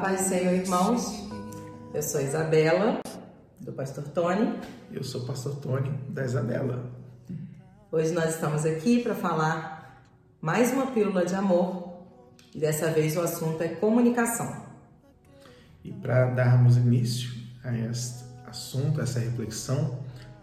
Paz do Senhor, irmãos. Eu sou Isabela, do Pastor Tony. Eu sou o Pastor Tony, da Isabela. Hoje nós estamos aqui para falar mais uma pílula de amor. E dessa vez o assunto é comunicação. E para darmos início a este assunto, a essa reflexão,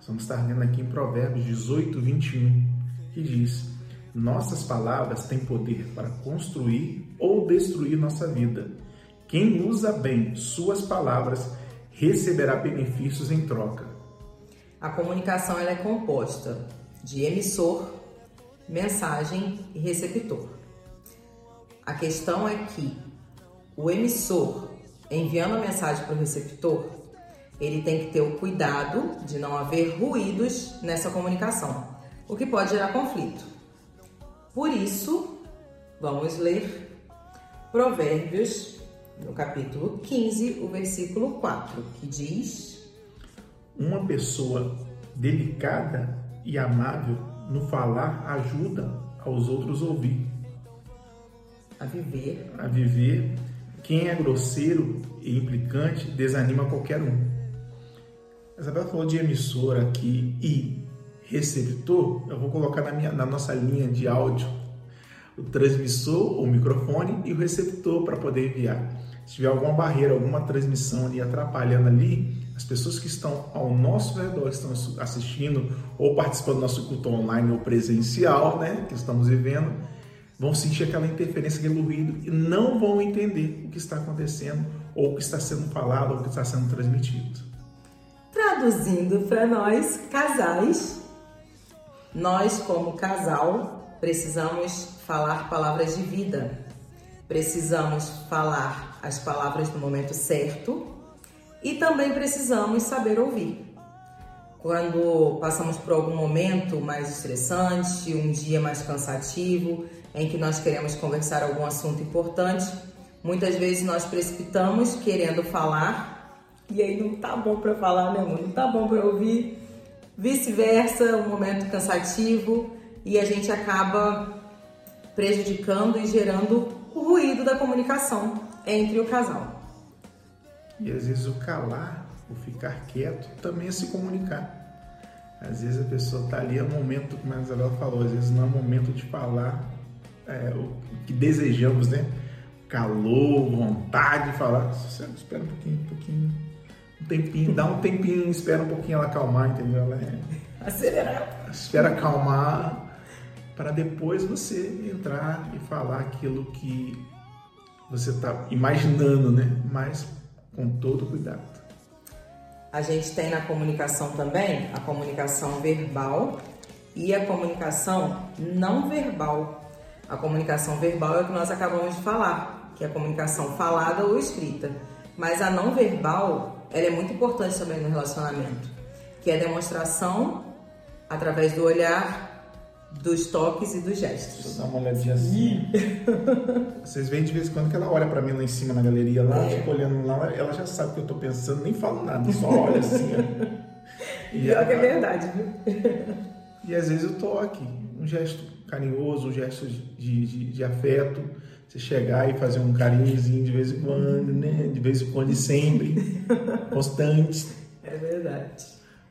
vamos estar lendo aqui em Provérbios 18, 21, que diz: Nossas palavras têm poder para construir ou destruir nossa vida. Quem usa bem suas palavras receberá benefícios em troca. A comunicação é composta de emissor, mensagem e receptor. A questão é que o emissor, enviando a mensagem para o receptor, ele tem que ter o cuidado de não haver ruídos nessa comunicação, o que pode gerar conflito. Por isso, vamos ler Provérbios, no capítulo 15, o versículo 4, que diz: Uma pessoa delicada e amável no falar ajuda aos outros ouvir. A viver. A viver. Quem é grosseiro e implicante desanima qualquer um. A Isabela falou de emissor aqui e receptor. Eu vou colocar na, minha, na nossa linha de áudio o transmissor, o microfone e o receptor para poder enviar. Se tiver alguma barreira, alguma transmissão ali atrapalhando ali, as pessoas que estão ao nosso redor, estão assistindo ou participando do nosso culto online ou presencial, né, que estamos vivendo, vão sentir aquela interferência, aquele ruído e não vão entender o que está acontecendo ou o que está sendo falado ou o que está sendo transmitido. Traduzindo para nós, casais, nós como casal precisamos falar palavras de vida, precisamos falar as palavras no momento certo e também precisamos saber ouvir. Quando passamos por algum momento mais estressante, um dia mais cansativo, em que nós queremos conversar algum assunto importante, muitas vezes nós precipitamos querendo falar e aí não tá bom para falar, né, amor? Não tá bom para ouvir. Vice-versa, um momento cansativo e a gente acaba prejudicando e gerando o ruído da comunicação entre o casal. E às vezes o calar, o ficar quieto, também é se comunicar. Às vezes a pessoa está ali, é um momento, como a Isabel falou, às vezes não é momento de falar é, o que desejamos, né? Calor, vontade de falar. Espera um pouquinho, um pouquinho, um tempinho, dá um tempinho, espera um pouquinho ela acalmar, entendeu? Ela é... Acelerar. Espera acalmar para depois você entrar e falar aquilo que você está imaginando, né? Mas com todo cuidado. A gente tem na comunicação também a comunicação verbal e a comunicação não verbal. A comunicação verbal é o que nós acabamos de falar, que é a comunicação falada ou escrita. Mas a não verbal, ela é muito importante também no relacionamento, que é a demonstração através do olhar, dos toques e dos gestos. Deixa eu dar uma olhadinha assim. Vocês veem de vez em quando que ela olha para mim lá em cima na galeria, lá, é. tipo, olhando lá, ela já sabe o que eu tô pensando, nem falo nada, só olha assim. e Pior que é verdade, viu? E às vezes eu tô aqui, um gesto carinhoso, um gesto de, de, de afeto, você chegar e fazer um carinhozinho de vez em quando, né? De vez em quando e sempre, constante. É verdade.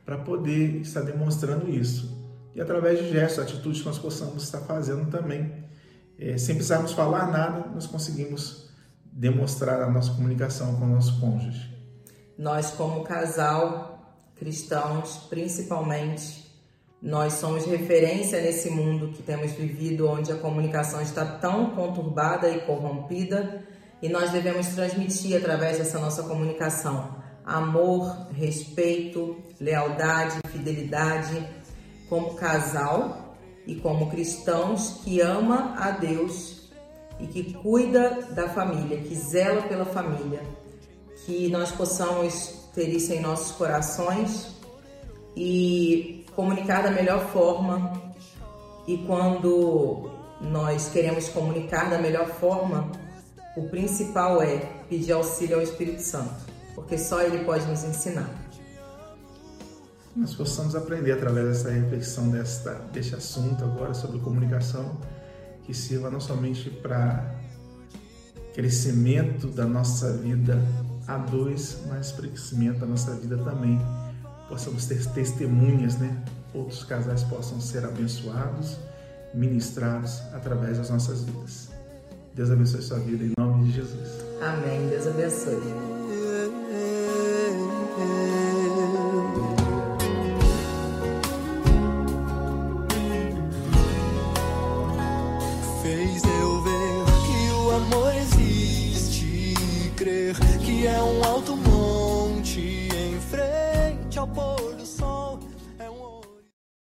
Para poder estar demonstrando isso e através de gestos, atitudes que nós possamos estar fazendo também. É, sem precisarmos falar nada, nós conseguimos demonstrar a nossa comunicação com o nosso cônjuge. Nós, como casal, cristãos principalmente, nós somos referência nesse mundo que temos vivido, onde a comunicação está tão conturbada e corrompida, e nós devemos transmitir através dessa nossa comunicação amor, respeito, lealdade, fidelidade como casal e como cristãos que ama a Deus e que cuida da família, que zela pela família, que nós possamos ter isso em nossos corações e comunicar da melhor forma. E quando nós queremos comunicar da melhor forma, o principal é pedir auxílio ao Espírito Santo, porque só ele pode nos ensinar nós possamos aprender através dessa reflexão desta, deste assunto agora sobre comunicação, que sirva não somente para crescimento da nossa vida a dois, mas crescimento da nossa vida também. Possamos ter testemunhas, né? Outros casais possam ser abençoados, ministrados através das nossas vidas. Deus abençoe sua vida em nome de Jesus. Amém. Deus abençoe. Amor existe, crer que é um alto monte